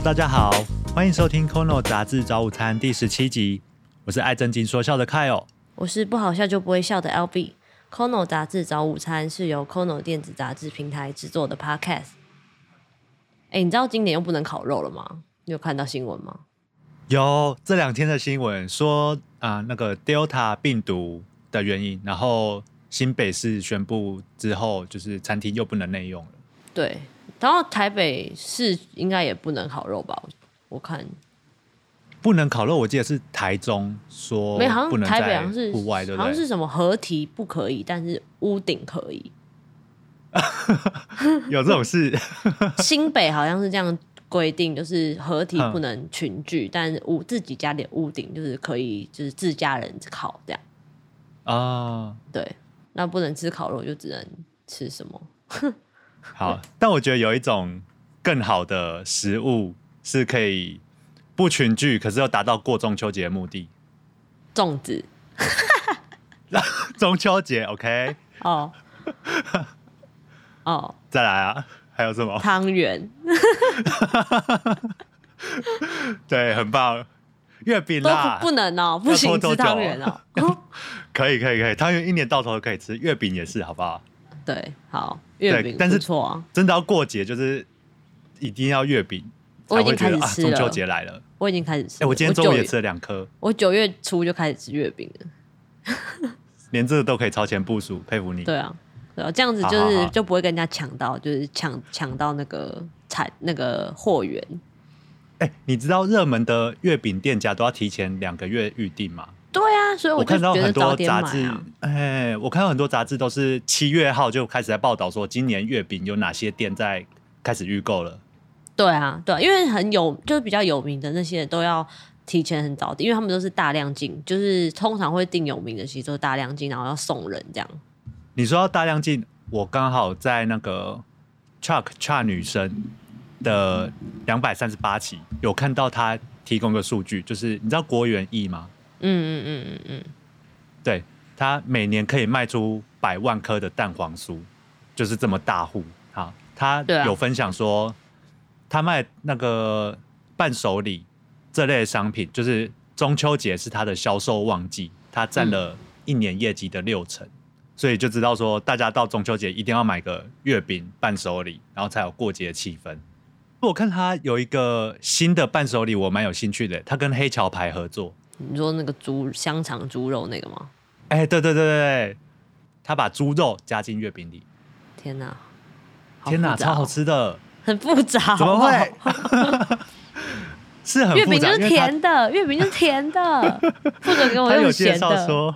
Hello，大家好，欢迎收听《Kono 杂志早午餐》第十七集。我是爱正经说笑的 Kyle，我是不好笑就不会笑的 LB。Kono 杂志早午餐是由 Kono 电子杂志平台制作的 Podcast。哎，你知道今年又不能烤肉了吗？你有看到新闻吗？有这两天的新闻说啊，那个 Delta 病毒的原因，然后新北市宣布之后，就是餐厅又不能内用了。对，然后台北市应该也不能烤肉吧？我看不能烤肉，我记得是台中说没，好像台北好像是户外，对不对？好像是什么合体不可以，但是屋顶可以。有这种事，新北好像是这样规定，就是合体嗯不能群聚，但屋自己家里的屋顶就是可以，就是自家人烤这样。啊，对，那不能吃烤肉，就只能吃什么？好，但我觉得有一种更好的食物是可以不群聚，可是又达到过中秋节的目的。粽子。中秋节，OK，哦。哦，再来啊，还有什么？汤圆。对，很棒，月饼都啦，不不能哦，不行吃汤圆哦。可以，可以，可以，汤圆一年到头都可以吃，月饼也是，好不好？对，好，月饼但是错啊，真的要过节，就是一定要月饼，我已经才会觉得啊，开始吃了中秋节来了。我已经开始吃哎、了。我今天中午也吃了两颗，我九月初就开始吃月饼了。连这个都可以超前部署，佩服你。对啊，对啊，这样子就是就不会跟人家抢到，就是抢抢到那个产那个货源。哎、你知道热门的月饼店家都要提前两个月预定吗？对啊，所以就我看到很多杂志哎、我看到很多杂志都是七月号就开始在报道说，今年月饼有哪些店在开始预购了。对啊，对啊，因为很有就是比较有名的那些都要提前很早订，因为他们都是大量进，就是通常会订有名的，其实都是大量进，然后要送人这样。你说到大量进，我刚好在那个 Chuck Chuck 女生的两百三十八期有看到他提供个数据，就是你知道国元益吗？嗯嗯嗯嗯嗯，对，他每年可以卖出百万颗的蛋黄酥，就是这么大户啊。他有分享说，他卖那个伴手礼这类的商品，就是中秋节是他的销售旺季，他占了一年业绩的六成，所以就知道说，大家到中秋节一定要买个月饼伴手礼，然后才有过节的气氛。我看他有一个新的伴手礼，我蛮有兴趣的，他跟黑桥牌合作。你说那个猪香肠猪肉那个吗？哎、对对对对对，他把猪肉加进月饼里，天哪，好天哪，超好，吃的！很复杂，怎么会？是很，月饼就是甜的，月饼就是甜的，不准给我用他有介说，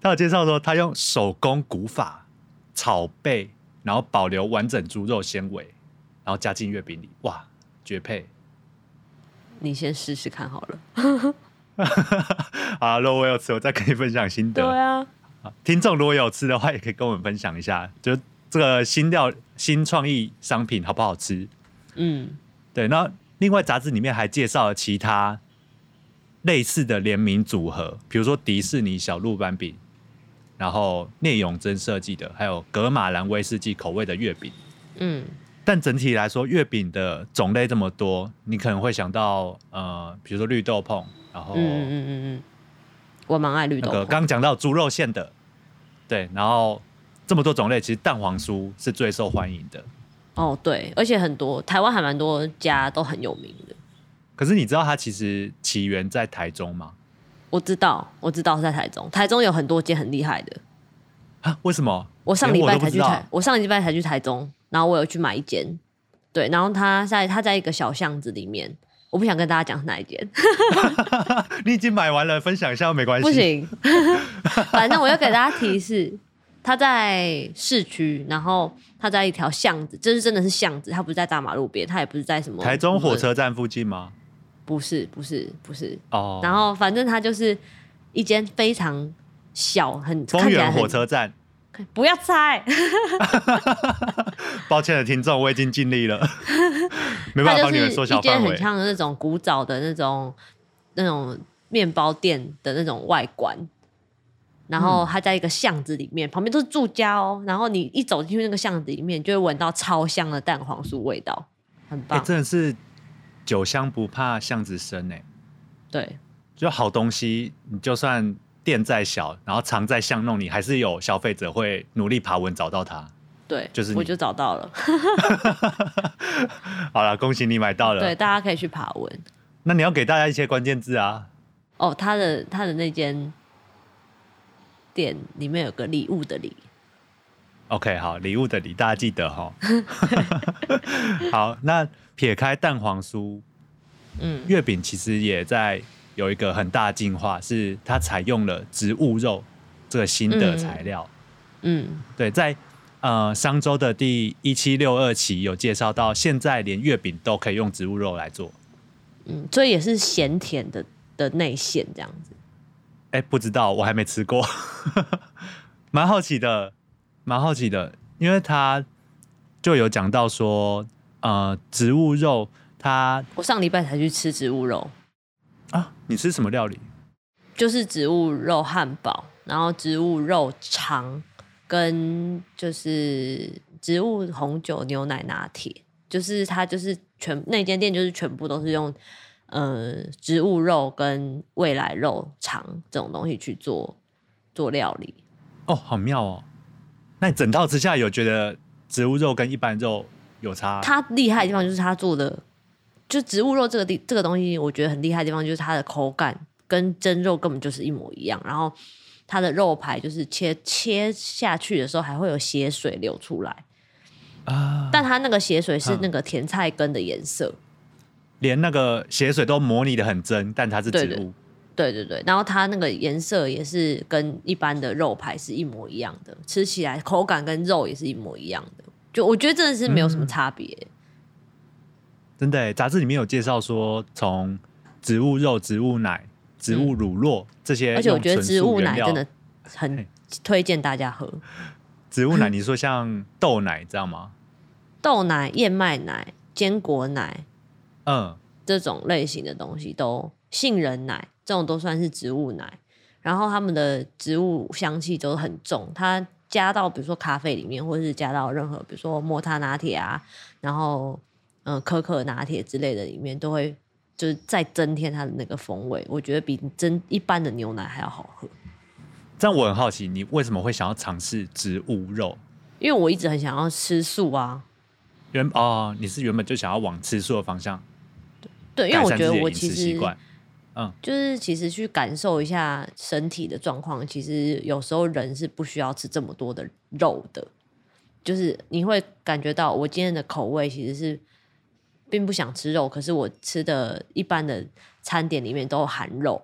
他有介绍说，他用手工古法炒焙，然后保留完整猪肉纤维，然后加进月饼里，哇，绝配！你先试试看好了。啊，如果我有吃，我再跟你分享心得对得。啊，听众如果有吃的话，也可以跟我们分享一下，就这个新料新创意商品好不好吃？嗯，对，那另外杂志里面还介绍了其他类似的联名组合，比如说迪士尼小鹿斑饼，然后聂永真设计的，还有格马兰威士忌口味的月饼。嗯，但整体来说，月饼的种类这么多，你可能会想到呃，比如说绿豆椪，然后嗯嗯嗯嗯嗯，我蛮爱绿豆那。个刚刚讲到猪肉馅的，对，然后这么多种类，其实蛋黄酥是最受欢迎的。哦，对，而且很多台湾还蛮多家都很有名的。可是你知道它其实起源在台中吗？我知道，我知道是在台中，台中有很多间很厉害的。啊？为什么？我上礼连我都不知道拜才去台，我上礼拜才去台中，然后我有去买一间，对，然后它在它在一个小巷子里面，我不想跟大家讲是哪一间，你已经买完了，分享一下没关系。不，行，反正我要给大家提示，它在市区，然后它在一条巷子，这是真的是巷子，它不是在大马路边，它也不是在什么台中火，车站附近吗？不是不是不是，哦，然后反正它就是一间非常小，很丰原看起来很火车站。不要猜，抱歉的听众，我已经尽力了，没办法帮你们缩是一间很小范围。像那种古早的那种那种面包店的那种外观，然后它在一个巷子里面，旁边都是住家哦。然后你一走进去那个巷子里面，就会闻到超香的蛋黄酥味道，很哎、棒。真的是酒香不怕巷子深哎、对，就好东西，你就算店再小，然后藏在巷弄里，还是有消费者会努力爬文找到它。对，就是你我就找到了。好了，恭喜你买到了。对，大家可以去爬文。那你要给大家一些关键字啊。哦，他的他的那间店里面有个礼物的礼，OK，好，礼物的礼，大家记得哈。好，那撇开蛋黄酥，嗯月饼其实也在有一个很大进化，是它采用了植物肉这个新的材料。嗯，对，在呃商周的第一七六二期有介绍到，现在连月饼都可以用植物肉来做。嗯，所以也是咸甜的的内馅这样子。哎，不知道，我还没吃过，蛮好奇的，蛮好奇的，因为他就有讲到说，呃，植物肉它我上礼拜才去吃植物肉，啊，你吃什么料理？就是植物肉汉堡，然后植物肉肠跟就是植物红酒牛奶拿铁，就是它就是全那间店就是全部都是用呃植物肉跟未来肉肠这种东西去做做料理。哦，好妙哦！那你整套吃下来有觉得植物肉跟一般肉有差？它厉害的地方就是它做的，就植物肉这个地这个东西，我觉得很厉害的地方就是它的口感跟真肉根本就是一模一样，然后它的肉排就是切切下去的时候还会有血水流出来，啊，但它那个血水是嗯那个甜菜根的颜色，连那个血水都模拟的很真，但它是植对物。对对对，然后它那个颜色也是跟一般的肉排是一模一样的，吃起来口感跟肉也是一模一样的，就我觉得真的是没有什么嗯差别。真的耶，杂志里面有介绍说，从植物肉、植物奶、植物乳酪、这些，嗯而且我觉得植物奶真的很推荐大家喝。植物奶，你说像豆奶知道吗？豆奶、燕麦奶、坚果奶嗯，这种类型的东西都，杏仁奶这种都算是植物奶，然后它们的植物香气都很重，它加到比如说咖啡里面，或者是加到任何比如说抹茶拿铁啊，然后嗯、呃可可拿铁之类的里面，都会就是再增添它的那个风味，我觉得比真一般的牛奶还要好喝。这样我很好奇，你为什么会想要尝试植物肉？因为我一直很想要吃素啊，原哦，你是原本就想要往吃素的方向对，因为我觉得我其实食习惯。就是其实去感受一下身体的状况，其实有时候人是不需要吃这么多的肉的，就是你会感觉到我今天的口味其实是并不想吃肉，可是我吃的一般的餐点里面都含肉，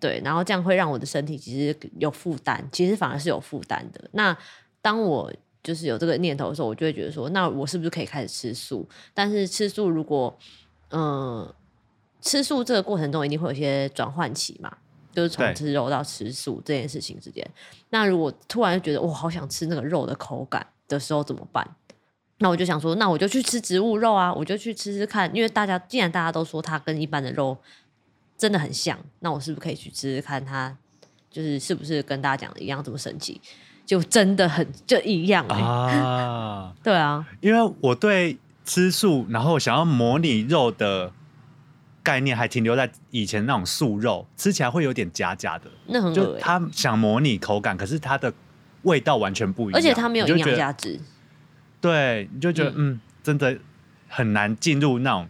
对，然后这样会让我的身体其实有负担，其实反而是有负担的。那当我就是有这个念头的时候，我就会觉得说，那我是不是可以开始吃素？但是吃素如果嗯。吃素这个过程中一定会有一些转换期嘛，就是从吃肉到吃素这件事情之间。那如果突然就觉得我好想吃那个肉的口感的时候怎么办？那我就想说，那我就去吃植物肉啊，我就去吃吃看，因为大家既然大家都说它跟一般的肉真的很像，那我是不是可以去吃吃看它，就是是不是跟大家讲的一样这么神奇？就真的很就一样哎、啊，对啊，因为我对吃素，然后想要模拟肉的概念还停留在以前那种素肉，吃起来会有点假假的，那很恶就欸他想模拟口感，可是它的味道完全不一样，而且它没有营养价值。对，你就觉得嗯真的很难进入那种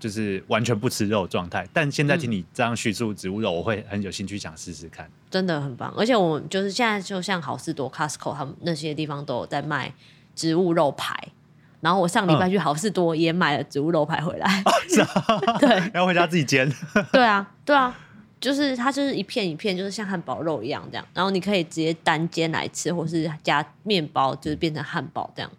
就是完全不吃肉的状态。但现在听你这样叙述植物肉，我会很有兴趣想试试看。真的很棒。而且我们就是现在就像好事多、Costco 他们那些地方都有在卖植物肉排，然后我上礼拜去好事多也买了植物肉排回来。对然后回家自己煎，对啊，对啊，就是它就是一片一片，就是像汉堡肉一样这样，然后你可以直接单煎来吃，或是加面包，就是变成汉堡这样。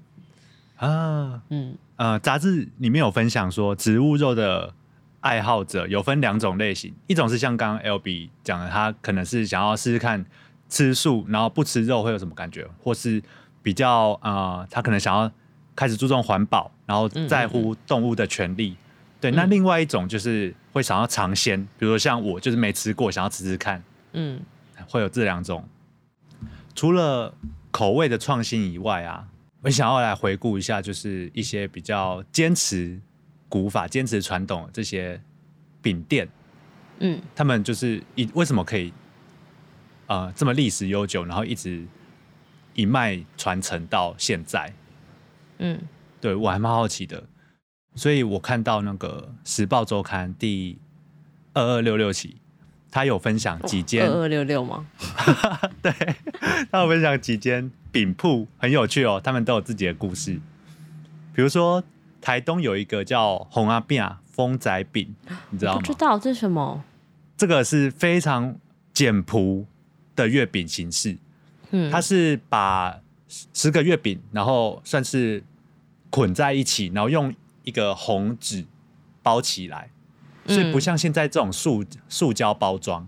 啊，嗯，呃，杂志里面有分享说，植物肉的爱好者有分两种类型，一种是像刚刚 L B 讲的，他可能是想要试试看吃素，然后不吃肉会有什么感觉，或是比较呃，他可能想要开始注重环保，然后在乎动物的权利。对，那嗯。另外一种就是会想要尝鲜，比如说像我就是没吃过，想要吃吃看，嗯，会有这两种。除了口味的创新以外啊，我想要来回顾一下，就是一些比较坚持古法、坚持传统的这些饼店，嗯他们就是以为什么可以呃这么历史悠久，然后一直一脉传承到现在？嗯对我还蛮好奇的，所以我看到那个《时报周刊》第二二六六期，他有分享几间，二二六六吗？对，他有分享几间饼铺，很有趣哦，他们都有自己的故事。比如说，台东有一个叫红阿饼风仔饼，你知道吗不知？道这是什么？这个是非常简朴的月饼形式，嗯，它是把十个月饼，然后算是捆在一起，然后用一个红纸包起来，所以不嗯像现在这种塑塑胶包装，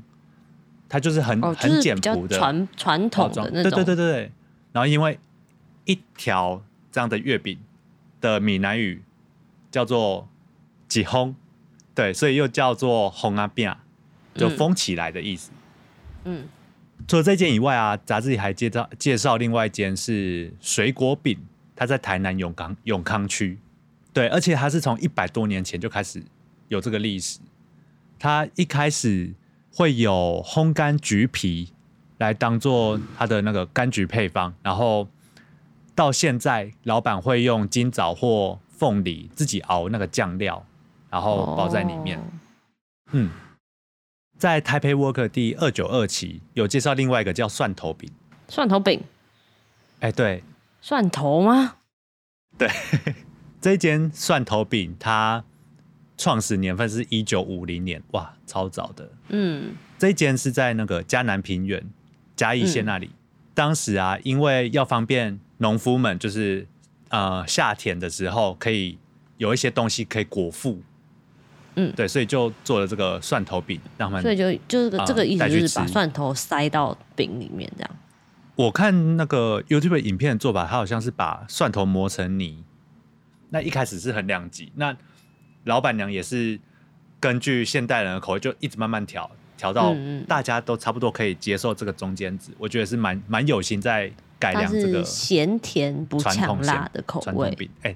它就是很、哦，就很简朴的传传统的那种，对对对对。然后因为一条这样的月饼的闽南语叫做“几烘”，对，所以又叫做“烘阿饼”，就嗯封起来的意思。嗯除了这件以外啊，杂志里还介绍介绍另外一间是水果饼，它在台南永康永康区，对，而且它是从一百多年前就开始有这个历史。它一开始会有烘干橘皮来当做它的那个柑橘配方，然后到现在老板会用金枣或凤梨自己熬那个酱料，然后包在里面。哦嗯，在台北 Worker 第二九二期有介绍另外一个叫蒜头饼。蒜头饼，哎，对，蒜头吗？对这一间蒜头饼，它创始年份是一九五零年，哇，超早的。嗯这一间是在那个嘉南平原嘉义县那里。当时啊，因为要方便农夫们，就是呃夏天的时候可以有一些东西可以果腹，嗯对，所以就做了这个蒜头饼，让他们所以就就是这个意思，就是把蒜头塞到饼里面这样。我看那个 YouTube 影片的做法，它好像是把蒜头磨成泥。那一开始是很两极，那老板娘也是根据现代人的口味，就一直慢慢调，调到大家都差不多可以接受这个中间值。我觉得是蛮蛮有心在改良这个是咸甜不呛辣的口味。饼。哎、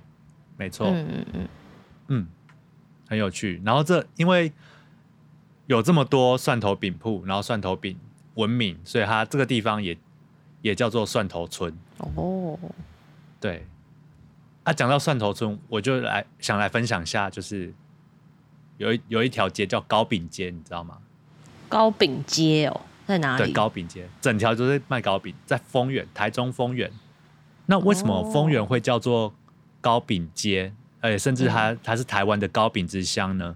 没错，嗯嗯嗯，嗯，很有趣。然后这因为有这么多蒜头饼铺，然后蒜头饼闻名，所以它这个地方也也叫做蒜头村。哦，对，啊，讲到蒜头村，我就来想来分享一下，就是有一有一条街叫糕饼街，你知道吗？糕饼街哦，在哪对，里？糕饼街，整条都是卖糕饼，在丰原，台中丰原。那为什么丰原会叫做糕饼街？而且甚至它、它是台湾的糕饼之乡呢？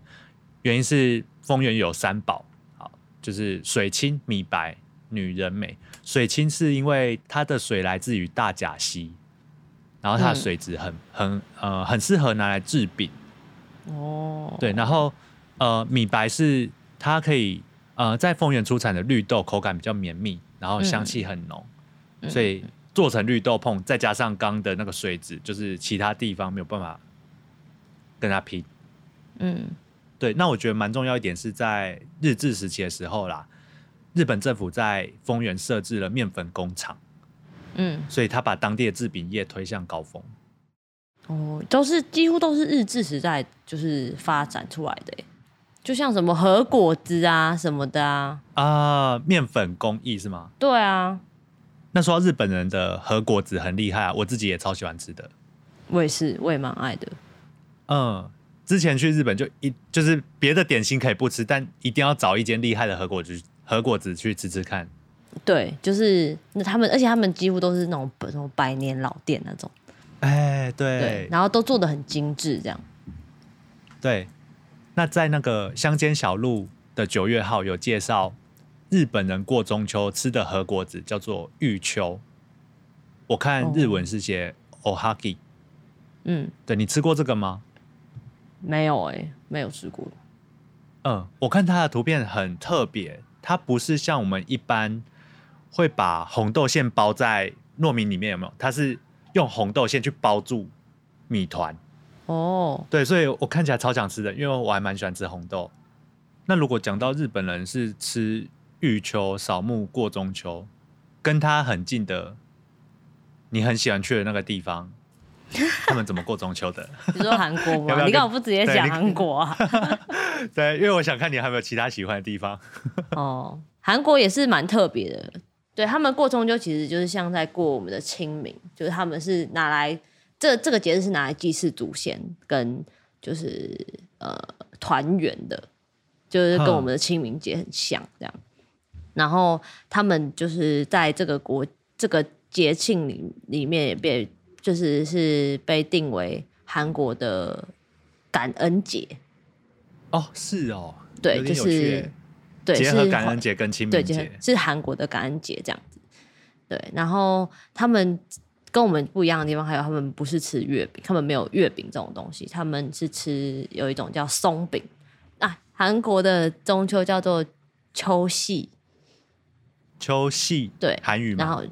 原因是丰原有三宝，好，就是水清、米白、女人美。水清是因为它的水来自于大甲溪，然后它的嗯水质很很呃很适合拿来制饼。哦，对，然后呃，米白是它可以呃在丰原出产的绿豆口感比较绵密，然后香气很浓，嗯。所以做成绿豆碰，再加上刚的那个水质，就是其他地方没有办法跟它拼。嗯。对，那我觉得蛮重要一点是在日治时期的时候啦，日本政府在丰原设置了面粉工厂，嗯，所以他把当地的制饼业推向高峰。哦，都是几乎都是日治时代就是发展出来的耶，就像什么核果子啊什么的啊，啊，面粉工艺是吗？对啊，那说到日本人的和果子很厉害啊，我自己也超喜欢吃的。我也是，我也蛮爱的。嗯，之前去日本就一就是别的点心可以不吃，但一定要找一间厉害的和果子和果子去吃吃看。对，就是那他们，而且他们几乎都是那种什么百年老店那种，哎，对，对然后都做的很精致，这样。对。那在那个乡间小路的九月号有介绍，日本人过中秋吃的和果子叫做玉秋。我看日文是写 ohagi、嗯，对你吃过这个吗？没有哎、没有吃过。嗯，我看它的图片很特别，它不是像我们一般会把红豆馅包在糯米里面，有没有？它是用红豆馅去包住米团。哦，对，所以我看起来超想吃的，因为我还蛮喜欢吃红豆。那如果讲到日本人是吃玉秋、扫墓过中秋，跟他很近的，你很喜欢去的那个地方，他们怎么过中秋的？你说韩国要要吗？你跟干嘛不直接讲韩国啊？对，因为我想看你还有没有其他喜欢的地方。哦，韩国也是蛮特别的，对他们过中秋其实就是像在过我们的清明，就是他们是拿来这这个节日是拿来祭祀祖先跟就是呃团圆的，就是跟我们的清明节很像这样。然后他们就是在这个国这个节庆里里面也被就是是被定为韩国的感恩节，哦，是哦，对就是结合是感恩节跟清，明节是韩国的感恩节这样子。对，然后他们跟我们不一样的地方，还有他们不是吃月饼，他们没有月饼这种东西，他们是吃有一种叫松饼。啊。韩国的中秋叫做秋夕，秋夕，对。韩语嘛，然后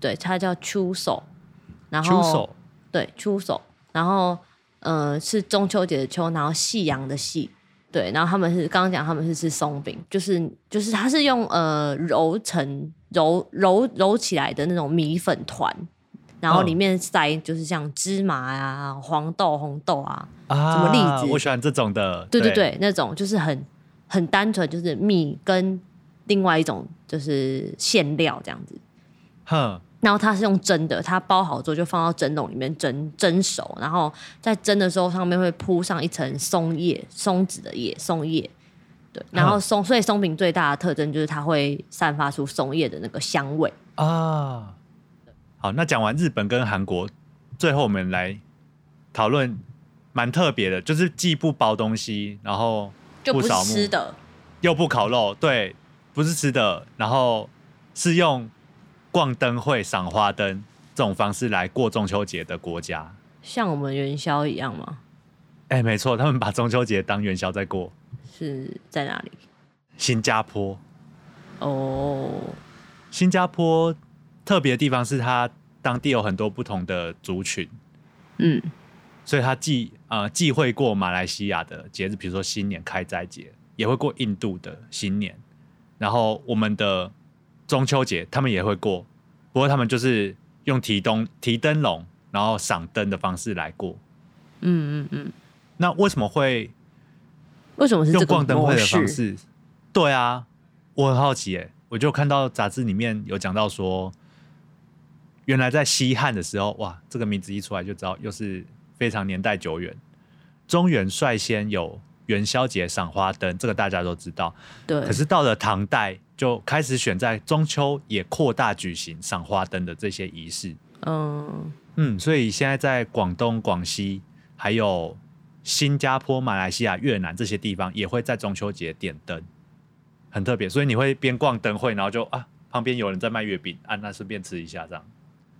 对它叫秋手，然后秋手，对秋手，然后呃是中秋节的秋，然后夕阳的夕。对，然后他们是刚刚讲他们是吃松饼，就是就是它是用呃揉成揉揉揉起来的那种米粉团，然后嗯里面塞就是像芝麻呀、黄豆、红豆啊，啊，什么栗子我喜欢这种的，对对对，那种就是很很单纯，就是米跟另外一种就是馅料这样子。哼，然后它是用蒸的，它包好之后就放到蒸笼里面蒸蒸熟，然后在蒸的时候上面会铺上一层松叶、松子的叶、松叶。对，然后松，所以松饼最大的特征就是它会散发出松叶的那个香味。啊。好，那讲完日本跟韩国，最后我们来讨论蛮特别的，就是既不包东西，然后就不是扫墓吃的，又不烤肉，对，不是吃的，然后是用逛灯会、赏花灯这种方式来过中秋节的国家。像我们元宵一样吗？哎，没错，他们把中秋节当元宵在过。是在哪里？新加坡，哦，新加坡特别的地方是它当地有很多不同的族群，嗯，所以它既呃既会过马来西亚的节日，比如说新年开斋节，也会过印度的新年，然后我们的中秋节他们也会过，不过他们就是用提灯提灯笼，然后赏灯的方式来过。嗯嗯嗯，那为什么会为什么是用逛灯会的方式？式？对啊，我很好奇耶，我就看到杂志里面有讲到说，原来在西汉的时候，哇，这个名字一出来就知道又是非常年代久远。中原率先有元宵节赏花灯，这个大家都知道。对，可是到了唐代，就开始选在中秋也扩大举行赏花灯的这些仪式。嗯，嗯，所以现在在广东、广西，还有新加坡、马来西亚、越南这些地方，也会在中秋节点灯，很特别。所以你会边逛灯会，然后就啊，旁边有人在卖月饼，啊，那顺便吃一下这样。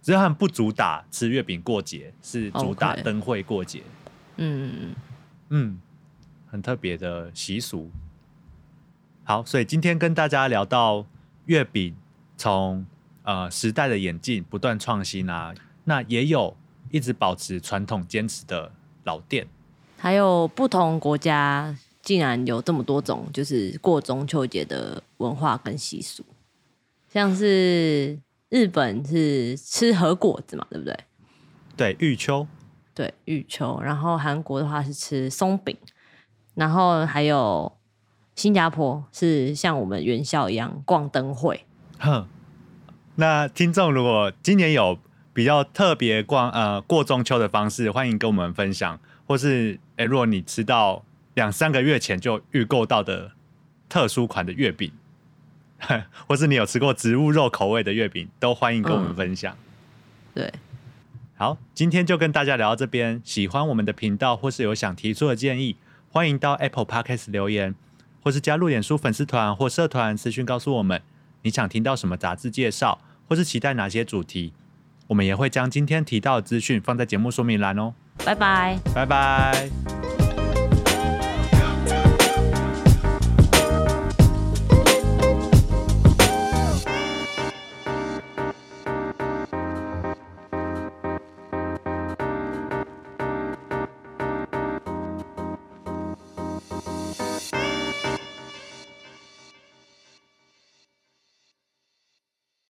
只是他们不主打吃月饼过节，是主打灯会过节。嗯嗯嗯，很特别的习俗。好，所以今天跟大家聊到月饼从呃时代的演进不断创新啊，那也有一直保持传统坚持的老店。还有不同国家竟然有这么多种，就是过中秋节的文化跟习俗，像是日本是吃和果子嘛，对不对？对，玉秋，对，玉秋。然后韩国的话是吃松饼，然后还有新加坡是像我们元宵一样逛灯会。哼。那听众如果今年有比较特别逛呃过中秋的方式，欢迎跟我们分享，或是哎，如果你吃到两三个月前就预购到的特殊款的月饼，或是你有吃过植物肉口味的月饼，都欢迎跟我们分享。对，好，今天就跟大家聊到这边。喜欢我们的频道，或是有想提出的建议，欢迎到 Apple Podcast 留言，或是加入脸书粉丝团或社团私讯告诉我们你想听到什么杂志介绍，或是期待哪些主题。我们也会将今天提到的资讯放在节目说明栏哦。拜拜。拜拜。